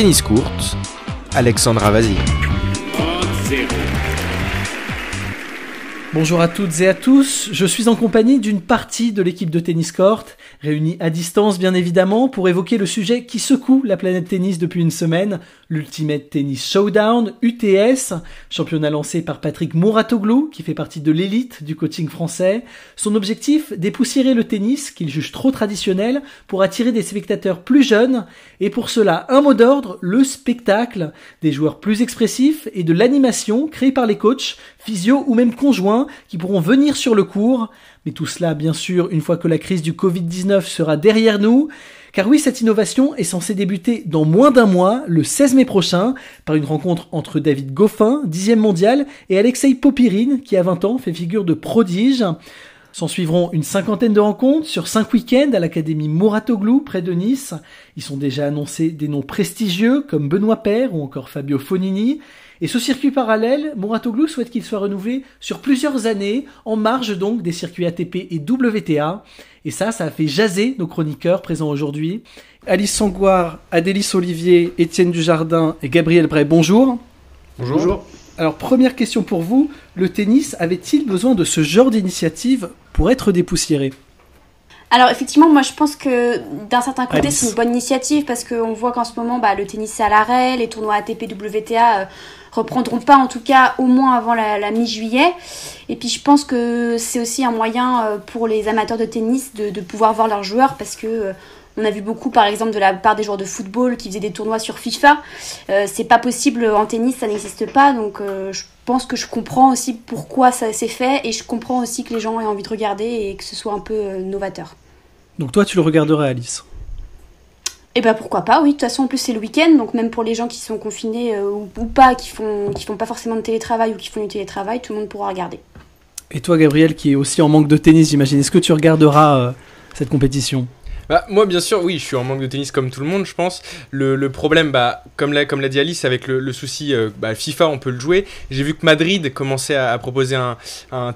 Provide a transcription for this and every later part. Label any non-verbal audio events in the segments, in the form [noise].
Tennis Court, Alexandra Vazir. Bonjour à toutes et à tous, je suis en compagnie d'une partie de l'équipe de Tennis Court, réunie à distance bien évidemment, pour évoquer le sujet qui secoue la planète tennis depuis une semaine, l'Ultimate Tennis Showdown, UTS, championnat lancé par Patrick Mouratoglou, qui fait partie de l'élite du coaching français. Son objectif, dépoussiérer le tennis, qu'il juge trop traditionnel, pour attirer des spectateurs plus jeunes, et pour cela, un mot d'ordre, le spectacle, des joueurs plus expressifs et de l'animation créée par les coachs, physio ou même conjoints, qui pourront venir sur le cours. Mais tout cela, bien sûr, une fois que la crise du Covid-19 sera derrière nous. Car oui, cette innovation est censée débuter dans moins d'un mois, le 16 mai prochain, par une rencontre entre David Goffin, 10e mondial, et Alexei Popirine, qui à 20 ans fait figure de prodige. S'en suivront une cinquantaine de rencontres sur cinq week-ends à l'Académie Mouratoglou près de Nice. Ils sont déjà annoncés des noms prestigieux comme Benoît Père ou encore Fabio Fonini. Et ce circuit parallèle, Mouratoglou souhaite qu'il soit renouvelé sur plusieurs années, en marge donc des circuits ATP et WTA. Et ça, ça a fait jaser nos chroniqueurs présents aujourd'hui. Alice Sangoire, Adélis Olivier, Étienne Dujardin et Gabriel Bray, bonjour. Bonjour. bonjour. Alors première question pour vous, le tennis avait-il besoin de ce genre d'initiative pour être dépoussiéré? Alors effectivement, moi je pense que d'un certain côté c'est une bonne initiative parce qu'on voit qu'en ce moment bah, le tennis est à l'arrêt, les tournois ATP WTA euh, reprendront pas en tout cas au moins avant la, mi-juillet. Et puis je pense que c'est aussi un moyen euh, pour les amateurs de tennis de, pouvoir voir leurs joueurs parce que euh, on a vu beaucoup par exemple de la part des joueurs de football qui faisaient des tournois sur FIFA. c'est pas possible en tennis, ça n'existe pas donc je pense que je comprends aussi pourquoi ça s'est fait et je comprends aussi que les gens aient envie de regarder et que ce soit un peu euh, novateur. Donc toi, tu le regarderais, Alice? Eh ben pourquoi pas, oui. De toute façon, en plus c'est le week-end, donc même pour les gens qui sont confinés euh, ou, pas, qui font, qui font pas forcément de télétravail ou qui font du télétravail, tout le monde pourra regarder. Et toi, Gabriel, qui est aussi en manque de tennis, j'imagine, est-ce que tu regarderas euh, cette compétition? Bah, moi, bien sûr, oui, je suis en manque de tennis comme tout le monde, je pense. Le, problème, bah, comme l'a comme dit Alice, avec le, souci euh, bah, FIFA, on peut le jouer. J'ai vu que Madrid commençait à, proposer un,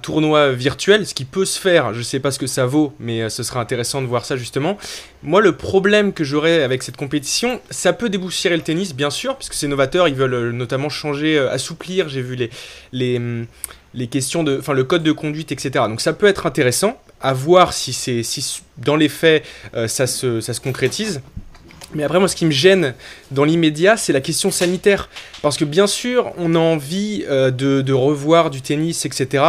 tournoi virtuel, ce qui peut se faire. Je sais pas ce que ça vaut, mais euh, ce sera intéressant de voir ça justement. Moi, le problème que j'aurais avec cette compétition, ça peut déboussiérer le tennis, bien sûr, puisque c'est novateur. Ils veulent euh, notamment changer, assouplir. J'ai vu les les hum, les questions de, enfin le code de conduite, etc. Donc ça peut être intéressant à voir si si dans les faits euh, ça, se, ça se concrétise. Mais après, moi, ce qui me gêne dans l'immédiat, c'est la question sanitaire. Parce que bien sûr, on a envie euh, de, de, revoir du tennis, etc.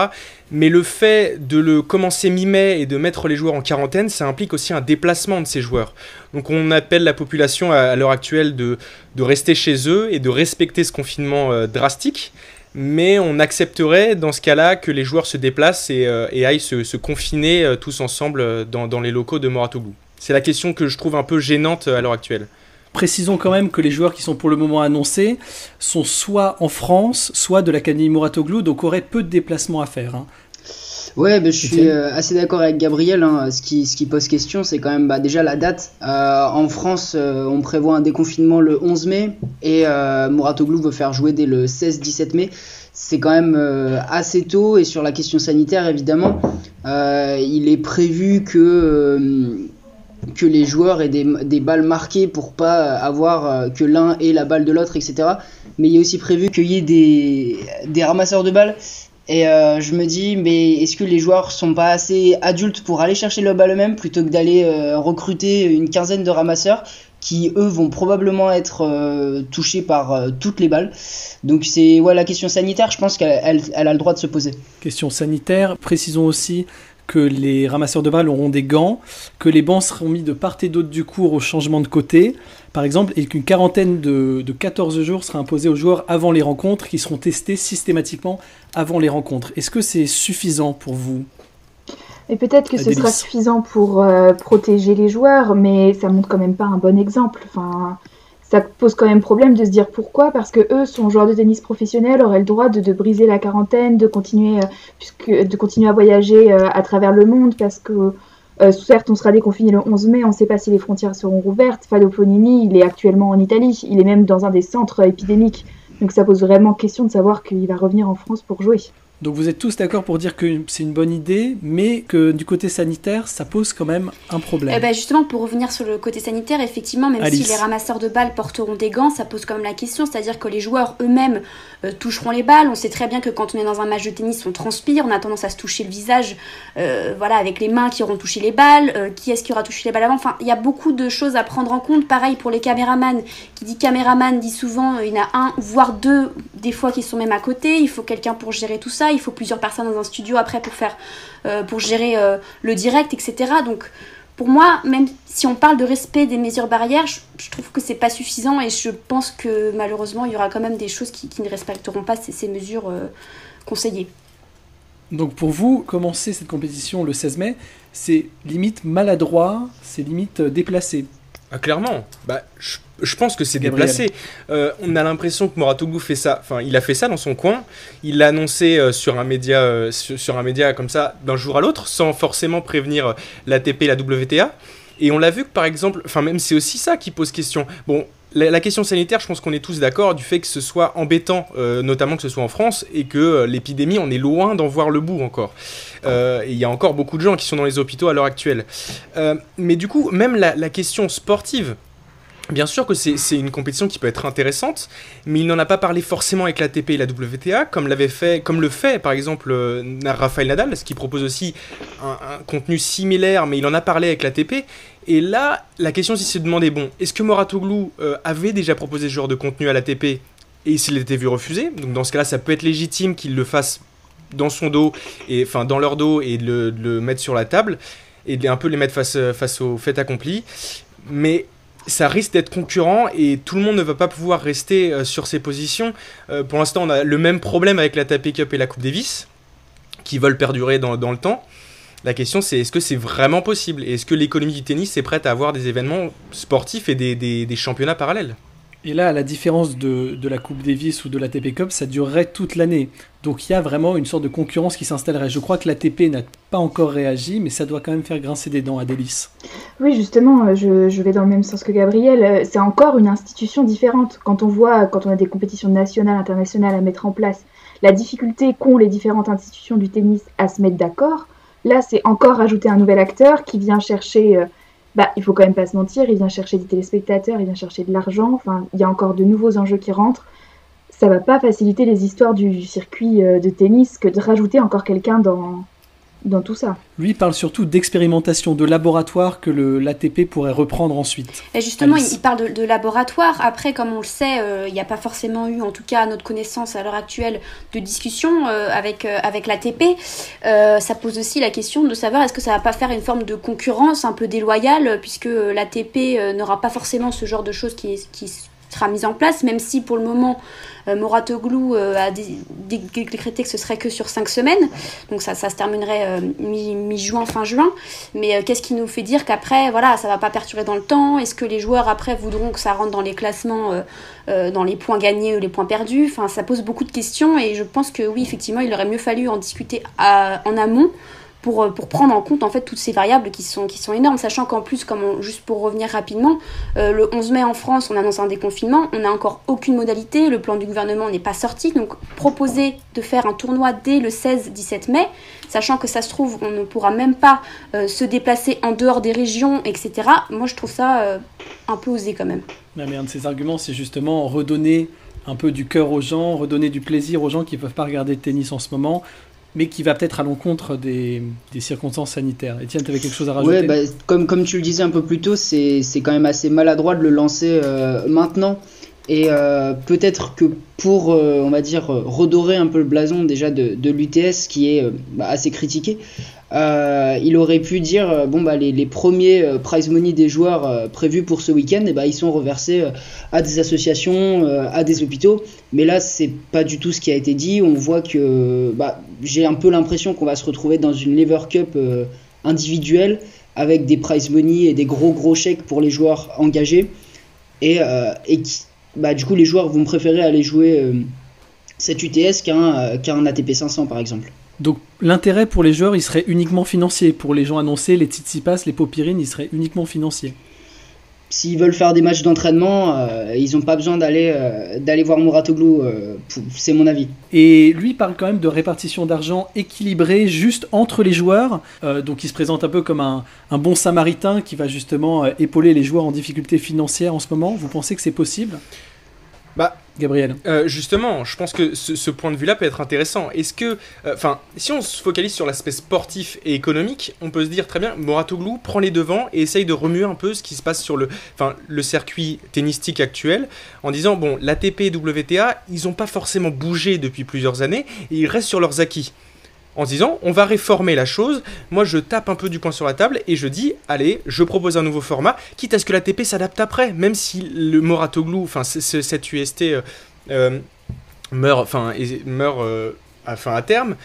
Mais le fait de le commencer mi-mai et de mettre les joueurs en quarantaine, ça implique aussi un déplacement de ces joueurs. Donc on appelle la population à, l'heure actuelle de, de, rester chez eux et de respecter ce confinement euh, drastique mais on accepterait dans ce cas-là que les joueurs se déplacent et, euh, aillent se, confiner euh, tous ensemble euh, dans, les locaux de Moratoglou. C'est la question que je trouve un peu gênante à l'heure actuelle. Précisons quand même que les joueurs qui sont pour le moment annoncés sont soit en France, soit de l'Académie Moratoglou, donc auraient peu de déplacements à faire. Hein. Ouais, bah, je suis assez d'accord avec Gabriel. Hein. Ce, qui, ce qui pose question, c'est quand même bah, déjà la date. en France, on prévoit un déconfinement le 11 mai et Mouratoglou veut faire jouer dès le 16-17 mai. C'est quand même assez tôt et sur la question sanitaire, évidemment, il est prévu que que les joueurs aient des, des, balles marquées pour pas avoir que l'un ait la balle de l'autre, etc. Mais il est aussi prévu qu'il y ait des, des ramasseurs de balles et euh, je me dis, mais est-ce que les joueurs sont pas assez adultes pour aller chercher le balle eux-mêmes plutôt que d'aller euh, recruter une quinzaine de ramasseurs qui eux vont probablement être euh, touchés par toutes les balles. Donc c'est ouais, la question sanitaire, je pense qu'elle elle a le droit de se poser. Question sanitaire, précisons aussi que les ramasseurs de balles auront des gants, que les bancs seront mis de part et d'autre du cours au changement de côté, par exemple, et qu'une quarantaine de, de 14 jours sera imposée aux joueurs avant les rencontres, qui seront testés systématiquement avant les rencontres. Est-ce que c'est suffisant pour vous? Et peut-être que ce sera suffisant pour euh, protéger les joueurs, mais ça montre quand même pas un bon exemple. Enfin, ça pose quand même problème de se dire pourquoi, parce que eux sont joueurs de tennis professionnels, auraient le droit de, briser la quarantaine, de continuer, euh, puisque, de continuer à voyager euh, à travers le monde, parce que euh, certes on sera déconfiné le 11 mai, on ne sait pas si les frontières seront rouvertes. Fado Fonini, il est actuellement en Italie, il est même dans un des centres épidémiques, donc ça pose vraiment question de savoir qu'il va revenir en France pour jouer. Donc vous êtes tous d'accord pour dire que c'est une bonne idée, mais que du côté sanitaire, ça pose quand même un problème. Eh ben justement, pour revenir sur le côté sanitaire, effectivement, même si les ramasseurs de balles porteront des gants, ça pose quand même la question, c'est-à-dire que les joueurs eux-mêmes euh, toucheront les balles. On sait très bien que quand on est dans un match de tennis, on transpire, on a tendance à se toucher le visage, euh, voilà, avec les mains qui auront touché les balles, euh, qui est-ce qui aura touché les balles avant? Enfin, il y a beaucoup de choses à prendre en compte. Pareil pour les caméramans. Qui dit caméraman dit souvent, il y en a un, voire deux, des fois qui sont même à côté. Il faut quelqu'un pour gérer tout ça il faut plusieurs personnes dans un studio après pour euh, gérer euh, le direct, etc. Donc pour moi, même si on parle de respect des mesures barrières, je, trouve que c'est pas suffisant et je pense que malheureusement il y aura quand même des choses qui, ne respecteront pas ces, mesures euh, conseillées. Donc pour vous, commencer cette compétition le 16 mai, c'est limite maladroit, c'est limite déplacé. Ah, clairement, bah, je, pense que c'est déplacé. Euh, on a l'impression que Moratoglou fait ça. Enfin, il a fait ça dans son coin. Il l'a annoncé euh, sur un média, euh, sur, un média comme ça, d'un jour à l'autre, sans forcément prévenir l'ATP et la WTA. Et on l'a vu que par exemple, enfin même c'est aussi ça qui pose question. Bon, la, question sanitaire, je pense qu'on est tous d'accord du fait que ce soit embêtant, notamment que ce soit en France, et que l'épidémie, on est loin d'en voir le bout encore. Euh, il y a encore beaucoup de gens qui sont dans les hôpitaux à l'heure actuelle. Euh, mais du coup, même la, question sportive, Bien sûr que c'est une compétition qui peut être intéressante, mais il n'en a pas parlé forcément avec l'ATP et la WTA, comme, l'avait fait, comme le fait par exemple euh, Rafael Nadal, ce qui propose aussi un, contenu similaire, mais il en a parlé avec l'ATP. Et là, la question c'est de se demander, bon, est-ce que Moratoglou avait déjà proposé ce genre de contenu à l'ATP et s'il était vu refuser? Donc dans ce cas-là, ça peut être légitime qu'il le fasse dans son dos, et enfin dans leur dos, et de le, mettre sur la table, et de un peu les mettre face, face au fait accompli. Mais ça risque d'être concurrent et tout le monde ne va pas pouvoir rester euh, sur ses positions. Euh, pour l'instant, on a le même problème avec la TAP Cup et la Coupe Davis, qui veulent perdurer dans, le temps. La question, c'est est-ce que c'est vraiment possible? Est-ce que l'économie du tennis est prête à avoir des événements sportifs et des championnats parallèles? Et là, à la différence de, la Coupe Davis ou de la l'ATP Cup, ça durerait toute l'année. Donc il y a vraiment une sorte de concurrence qui s'installerait. Je crois que l'ATP n'a pas encore réagi, mais ça doit quand même faire grincer des dents à Délice. Oui, justement, euh, je, vais dans le même sens que Gabriel. Euh, c'est encore une institution différente. Quand on voit, quand on a des compétitions nationales, internationales à mettre en place, la difficulté qu'ont les différentes institutions du tennis à se mettre d'accord, là, c'est encore ajouter un nouvel acteur qui vient chercher... Euh, bah, il faut quand même pas se mentir, il vient chercher des téléspectateurs, il vient chercher de l'argent, enfin, il y a encore de nouveaux enjeux qui rentrent. Ça va pas faciliter les histoires du circuit euh, de tennis que de rajouter encore quelqu'un dans, dans tout ça. Lui parle surtout d'expérimentation, de laboratoire que l'ATP pourrait reprendre ensuite. Et justement, il, parle de, laboratoire. Après, comme on le sait, euh, il n'y a pas forcément eu, en tout cas à notre connaissance à l'heure actuelle, de discussion euh, avec, euh, avec l'ATP. ça pose aussi la question de savoir est-ce que ça va pas faire une forme de concurrence un peu déloyale, puisque l'ATP n'aura pas forcément ce genre de choses qui, qui sera mise en place, même si pour le moment euh, Moratoglou euh, a décrété que ce serait que sur 5 semaines, donc ça, se terminerait euh, mi-juin, fin juin. Mais qu'est-ce qui nous fait dire qu'après, voilà, ça va pas perturber dans le temps? Est-ce que les joueurs après voudront que ça rentre dans les classements, dans les points gagnés ou les points perdus? Enfin, ça pose beaucoup de questions et je pense que oui, effectivement, il aurait mieux fallu en discuter en amont pour, euh, pour prendre en compte en fait toutes ces variables qui sont, qui sont énormes, sachant qu'en plus, comme juste pour revenir rapidement, euh, le 11 mai en France, on annonce un déconfinement, on n'a encore aucune modalité, le plan du gouvernement n'est pas sorti, donc proposer de faire un tournoi dès le 16-17 mai, sachant que ça se trouve, on ne pourra même pas euh, se déplacer en dehors des régions, etc. Moi, je trouve ça un peu osé quand même. mais un de ces arguments, c'est justement redonner un peu du cœur aux gens, redonner du plaisir aux gens qui ne peuvent pas regarder le tennis en ce moment, mais qui va peut-être à l'encontre des, circonstances sanitaires. Etienne, tu avais quelque chose à rajouter Ouais, bah, comme, comme tu le disais un peu plus tôt, c'est quand même assez maladroit de le lancer euh, maintenant. Et euh, peut-être que pour, euh, on va dire, redorer un peu le blason déjà de, de l'UTS, qui est bah, assez critiqué, euh, il aurait pu dire euh, bon bah les, premiers euh, prize money des joueurs prévus pour ce week-end, et eh bah, ils sont reversés à des associations, à des hôpitaux. Mais là, c'est pas du tout ce qui a été dit. On voit que bah, j'ai un peu l'impression qu'on va se retrouver dans une Lever Cup individuelle avec des prize money et des gros gros chèques pour les joueurs engagés. Et, et bah, du coup, les joueurs vont préférer aller jouer cette UTS qu'un ATP 500 par exemple. Donc l'intérêt pour les joueurs, il serait uniquement financier. Pour les gens annoncés, les Tsitsipas, les Popirines, il serait uniquement financier. S'ils veulent faire des matchs d'entraînement, euh, ils n'ont pas besoin d'aller euh, d'aller voir Mouratoglou, euh, c'est mon avis. Et lui parle quand même de répartition d'argent équilibrée juste entre les joueurs, donc il se présente un peu comme un, un bon samaritain qui va justement épauler les joueurs en difficulté financière en ce moment. Vous pensez que c'est possible? Bah, Gabriel. Euh, justement, je pense que ce, point de vue-là peut être intéressant. Est-ce que, euh, enfin, si on se focalise sur l'aspect sportif et économique, on peut se dire très bien, Moratoglou prend les devants et essaye de remuer un peu ce qui se passe sur le, enfin, le circuit tennistique actuel, en disant bon, l'ATP et WTA, ils n'ont pas forcément bougé depuis plusieurs années et ils restent sur leurs acquis en disant on va réformer la chose. Moi, je tape un peu du poing sur la table et je dis allez, je propose un nouveau format, quitte à ce que la TP s'adapte après, même si le Moratoglou, enfin cette UST euh, euh, meurt, enfin meurt, euh, à terme.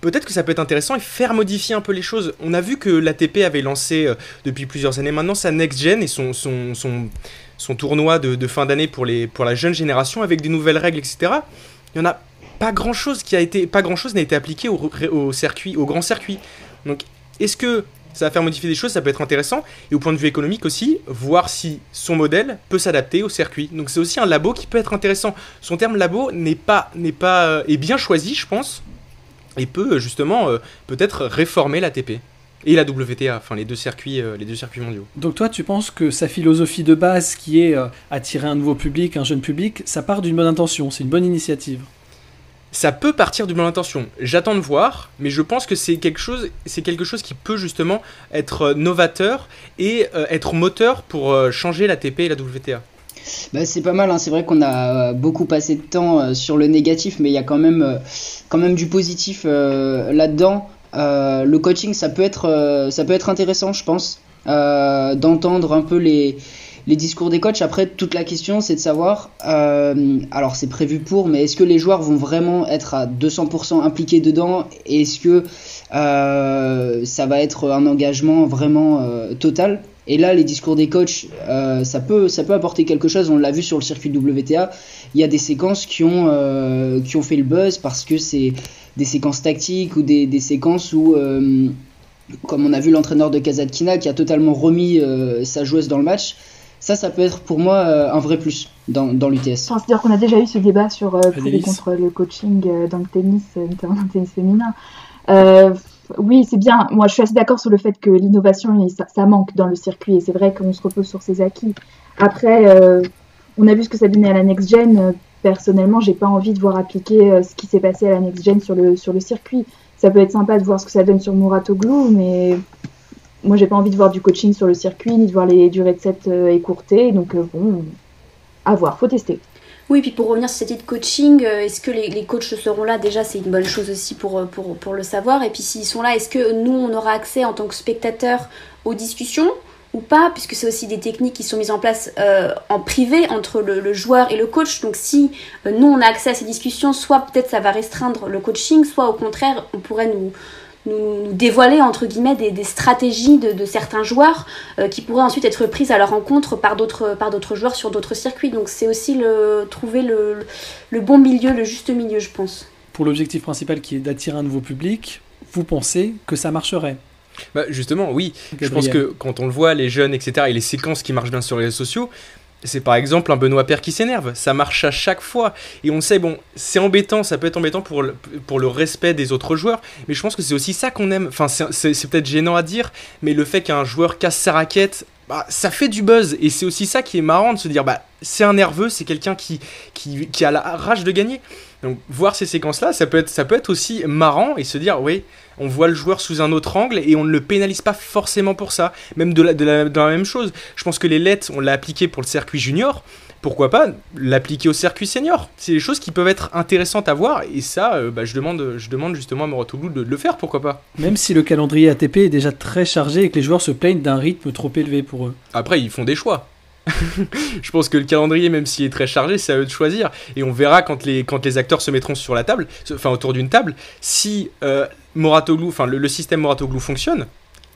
Peut-être que ça peut être intéressant et faire modifier un peu les choses. On a vu que l'ATP avait lancé depuis plusieurs années maintenant sa Next Gen et son, son, son, tournoi de, fin d'année pour, pour la jeune génération avec des nouvelles règles, etc. Il y en a pas grand chose qui a été, pas grand chose n'a été appliqué au, circuit, au grand circuit. Donc, est-ce que ça va faire modifier des choses, ça peut être intéressant. Et au point de vue économique aussi, voir si son modèle peut s'adapter au circuit. Donc c'est aussi un labo qui peut être intéressant. Son terme labo n'est pas, n'est pas, euh, est bien choisi, je pense, et peut justement euh, peut-être réformer l'ATP et la WTA, enfin les deux circuits, euh, les deux circuits mondiaux. Donc toi, tu penses que sa philosophie de base, qui est attirer un nouveau public, un jeune public, ça part d'une bonne intention, c'est une bonne initiative? Ça peut partir d'une bonne intention. J'attends de voir, mais je pense que c'est quelque chose, c'est quelque chose qui peut justement être euh, novateur et euh, être moteur pour euh, changer la TP et la WTA. Bah, c'est pas mal, hein. c'est vrai qu'on a beaucoup passé de temps sur le négatif, mais il y a quand même, quand même du positif là-dedans. le coaching, ça peut être, ça peut être intéressant, je pense, d'entendre un peu les, les discours des coachs. Après, toute la question, c'est de savoir, euh, alors c'est prévu pour, mais est-ce que les joueurs vont vraiment être à 200% impliqués dedans? Est-ce que euh, ça va être un engagement vraiment euh, total? Et là, les discours des coachs, ça, peut, ça peut apporter quelque chose. On l'a vu sur le circuit WTA. Il y a des séquences qui ont, qui ont fait le buzz parce que c'est des séquences tactiques ou des, des séquences où, comme on a vu l'entraîneur de Kazatkina qui a totalement remis sa joueuse dans le match, ça, ça peut être pour moi euh, un vrai plus dans, dans l'UTS. C'est-à-dire qu'on a déjà eu ce débat sur euh, contre le coaching euh, dans le tennis, notamment dans le tennis féminin. oui, c'est bien. Moi, je suis assez d'accord sur le fait que l'innovation, ça, ça, manque dans le circuit. Et c'est vrai qu'on se repose sur ses acquis. Après, on a vu ce que ça donnait à la Next Gen. Personnellement, j'ai pas envie de voir appliquer ce qui s'est passé à la Next Gen sur le, sur le circuit. Ça peut être sympa de voir ce que ça donne sur Muratoglu, mais moi, j'ai pas envie de voir du coaching sur le circuit, ni de voir les durées de set euh, écourtées. Donc, euh, bon, à voir, faut tester. Oui, puis pour revenir sur cette idée de coaching, euh, est-ce que les, les, coachs seront là Déjà, c'est une bonne chose aussi pour, pour, pour le savoir. Et puis, s'ils sont là, est-ce que nous, on aura accès en tant que spectateur aux discussions ou pas Puisque c'est aussi des techniques qui sont mises en place en privé entre le, joueur et le coach. Donc, si nous, on a accès à ces discussions, soit peut-être ça va restreindre le coaching, soit au contraire, on pourrait nous nous, dévoiler entre guillemets des, stratégies de, certains joueurs euh, qui pourraient ensuite être prises à leur rencontre par d'autres par d'autres joueurs sur d'autres circuits. Donc c'est aussi le trouver le, le, bon milieu, le juste milieu, je pense. Pour l'objectif principal qui est d'attirer un nouveau public, vous pensez que ça marcherait? Bah justement, oui. Je pense que quand on le voit, les jeunes, etc., et les séquences qui marchent bien sur les réseaux sociaux, c'est par exemple un Benoît Père qui s'énerve. Ça marche à chaque fois. Et on sait, bon, c'est embêtant, ça peut être embêtant pour le, respect des autres joueurs. Mais je pense que c'est aussi ça qu'on aime. Enfin, c'est peut-être gênant à dire, mais le fait qu'un joueur casse sa raquette, bah, ça fait du buzz. Et c'est aussi ça qui est marrant de se dire, bah, c'est un nerveux, c'est quelqu'un qui, qui, a la rage de gagner. Donc, voir ces séquences-là, ça peut, être, ça peut être aussi marrant et se dire, oui, on voit le joueur sous un autre angle et on ne le pénalise pas forcément pour ça. Même de la, de la, même chose. Je pense que les lettres, on l'a appliqué pour le circuit junior. Pourquoi pas l'appliquer au circuit senior? C'est des choses qui peuvent être intéressantes à voir et ça, euh, bah, je, demande, je demande justement à Morotoglou de, de le faire, pourquoi pas Même si le calendrier ATP est déjà très chargé et que les joueurs se plaignent d'un rythme trop élevé pour eux. Après, ils font des choix. [laughs] je pense que le calendrier, même s'il est très chargé, c'est à eux de choisir. Et on verra quand les, quand les acteurs se mettront sur la table, enfin autour d'une table, si euh, le, système Moratoglou fonctionne.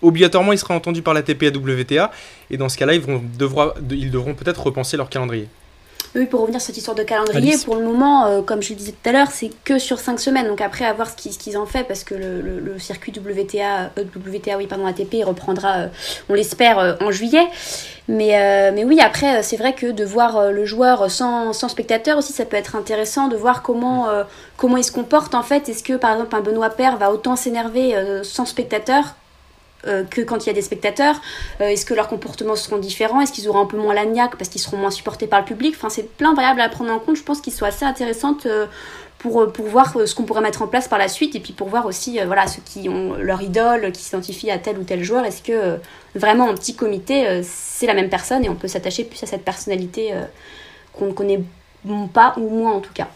Obligatoirement, il sera entendu par la TP WTA, et dans ce cas-là, ils devront peut-être repenser leur calendrier. Oui, pour revenir sur cette histoire de calendrier, pour le moment, euh, comme je le disais tout à l'heure, c'est que sur 5 semaines. Donc après, à voir ce qu'ils en fait, parce que le, circuit WTA, euh, WTA, oui, pardon, ATP, reprendra, euh, on l'espère, en juillet. Mais, mais oui, après, c'est vrai que de voir le joueur sans, sans spectateur aussi, ça peut être intéressant de voir comment, comment il se comporte en fait. Est-ce que par exemple un Benoît Père va autant s'énerver sans spectateur euh, que quand il y a des spectateurs euh, Est-ce que leurs comportements seront différents? Est-ce qu'ils auront un peu moins l'agnac parce qu'ils seront moins supportés par le public? Enfin, c'est plein de variables à prendre en compte. Je pense qu'ils sont assez intéressantes euh, pour, voir ce qu'on pourrait mettre en place par la suite et puis pour voir aussi voilà, ceux qui ont leur idole, qui s'identifient à tel ou tel joueur. Est-ce que vraiment en petit comité, c'est la même personne et on peut s'attacher plus à cette personnalité qu'on ne connaît pas ou moins en tout cas?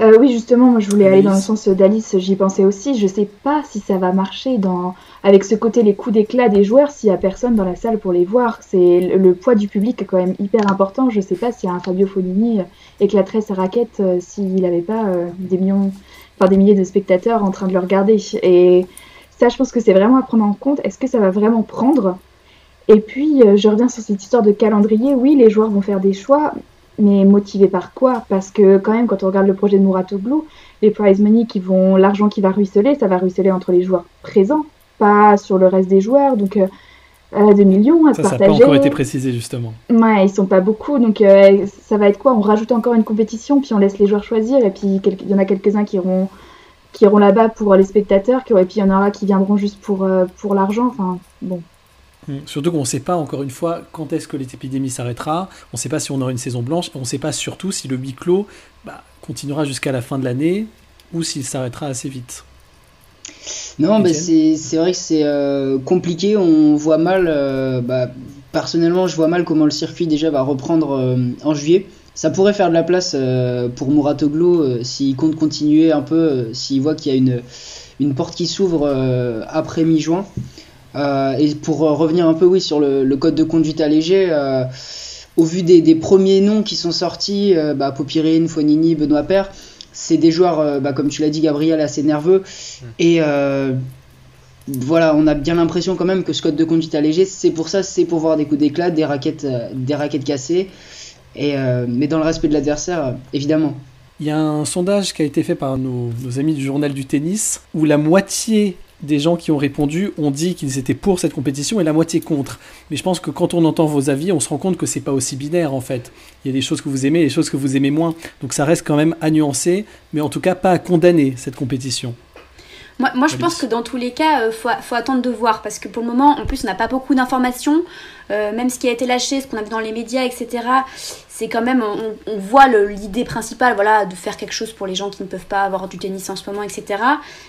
Euh, oui, justement, moi je voulais aller dans le sens d'Alice, j'y pensais aussi. Je sais pas si ça va marcher dans... avec ce côté les coups d'éclat des joueurs s'il y a personne dans la salle pour les voir. C'est le poids du public est quand même hyper important. Je sais pas si un Fabio Fonini éclaterait sa raquette euh, s'il n'avait pas euh, des millions, enfin des milliers de spectateurs en train de le regarder. Et ça, je pense que c'est vraiment à prendre en compte. Est-ce que ça va vraiment prendre? Et puis, je reviens sur cette histoire de calendrier. Oui, les joueurs vont faire des choix, mais motivé par quoi? Parce que quand même, quand on regarde le projet de Muratoglu, les prize money qui vont, l'argent qui va ruisseler, ça va ruisseler entre les joueurs présents, pas sur le reste des joueurs. Donc euh, 2 millions à ça, partager. Ça n'a pas encore été précisé justement. Ouais, ils sont pas beaucoup, donc euh, ça va être quoi? On rajoute encore une compétition, puis on laisse les joueurs choisir, et puis il y en a quelques-uns qui iront qui iront là-bas pour les spectateurs, et puis il y en aura qui viendront juste pour, euh, pour l'argent. Enfin, bon. Surtout qu'on ne sait pas, encore une fois, quand est-ce que l'épidémie s'arrêtera. On ne sait pas si on aura une saison blanche. On ne sait pas surtout si le huis clos bah, continuera jusqu'à la fin de l'année ou s'il s'arrêtera assez vite. Non, mais c'est vrai que c'est euh, compliqué. On voit mal. Euh, bah, personnellement, je vois mal comment le circuit déjà va reprendre euh, en juillet. Ça pourrait faire de la place pour Muratoglu s'il compte continuer un peu, s'il voit qu'il y a une, une porte qui s'ouvre après mi-juin. Euh, et pour euh, revenir un peu oui sur le, code de conduite allégé, euh, au vu des, premiers noms qui sont sortis, bah, Popirine, Fonini, Benoît Père, c'est des joueurs, bah, comme tu l'as dit Gabriel, assez nerveux. Mm. Et voilà, on a bien l'impression quand même que ce code de conduite allégé, c'est pour ça, c'est pour voir des coups d'éclat, des raquettes, des raquettes cassées. Et, mais dans le respect de l'adversaire, évidemment. Il y a un sondage qui a été fait par nos, amis du journal du tennis où la moitié des gens qui ont répondu ont dit qu'ils étaient pour cette compétition et la moitié contre. Mais je pense que quand on entend vos avis, on se rend compte que c'est pas aussi binaire en fait. Il y a des choses que vous aimez et des choses que vous aimez moins. Donc ça reste quand même à nuancer, mais en tout cas pas à condamner cette compétition. Moi, je pense que dans tous les cas, il euh, faut, attendre de voir parce que pour le moment, en plus, on n'a pas beaucoup d'informations. Euh, même ce qui a été lâché, ce qu'on a vu dans les médias, etc. C'est quand même, on, voit l'idée principale, voilà, de faire quelque chose pour les gens qui ne peuvent pas avoir du tennis en ce moment, etc.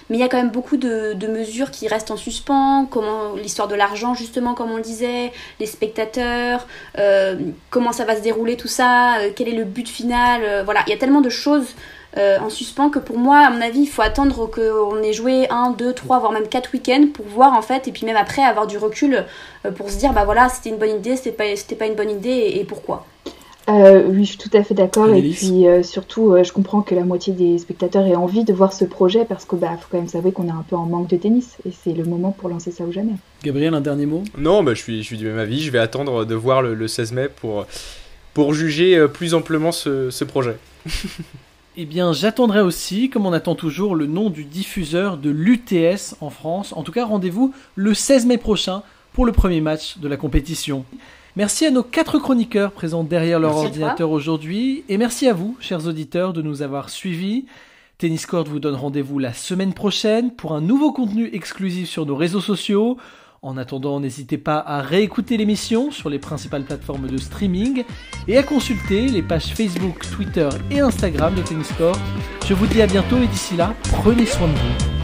Mais il y a quand même beaucoup de, mesures qui restent en suspens, comment l'histoire de l'argent, justement, comme on le disait, les spectateurs, euh, comment ça va se dérouler tout ça, quel est le but final, voilà, il y a tellement de choses euh, en suspens que pour moi, à mon avis, il faut attendre qu'on ait joué un, deux, trois, voire même quatre week-ends pour voir en fait, et puis même après avoir du recul euh, pour se dire bah voilà, c'était une bonne idée, c'était pas, c'était pas une bonne idée et, pourquoi. Euh, oui, je suis tout à fait d'accord. Et puis surtout, je comprends que la moitié des spectateurs aient envie de voir ce projet parce que bah faut quand même savoir qu'on est un peu en manque de tennis et c'est le moment pour lancer ça ou jamais. Gabriel, un dernier mot? Non, bah, je suis, je suis du même avis. Je vais attendre de voir le, 16 mai pour, pour juger plus amplement ce, ce projet. [laughs] Eh bien, j'attendrai aussi, comme on attend toujours, le nom du diffuseur de l'UTS en France. En tout cas, rendez-vous le 16 mai prochain pour le premier match de la compétition. Merci à nos quatre chroniqueurs présents derrière leur ordinateur aujourd'hui. Et merci à vous, chers auditeurs, de nous avoir suivis. Tennis Court vous donne rendez-vous la semaine prochaine pour un nouveau contenu exclusif sur nos réseaux sociaux. En attendant, n'hésitez pas à réécouter l'émission sur les principales plateformes de streaming et à consulter les pages Facebook, Twitter et Instagram de Tennis Court. Je vous dis à bientôt et d'ici là, prenez soin de vous.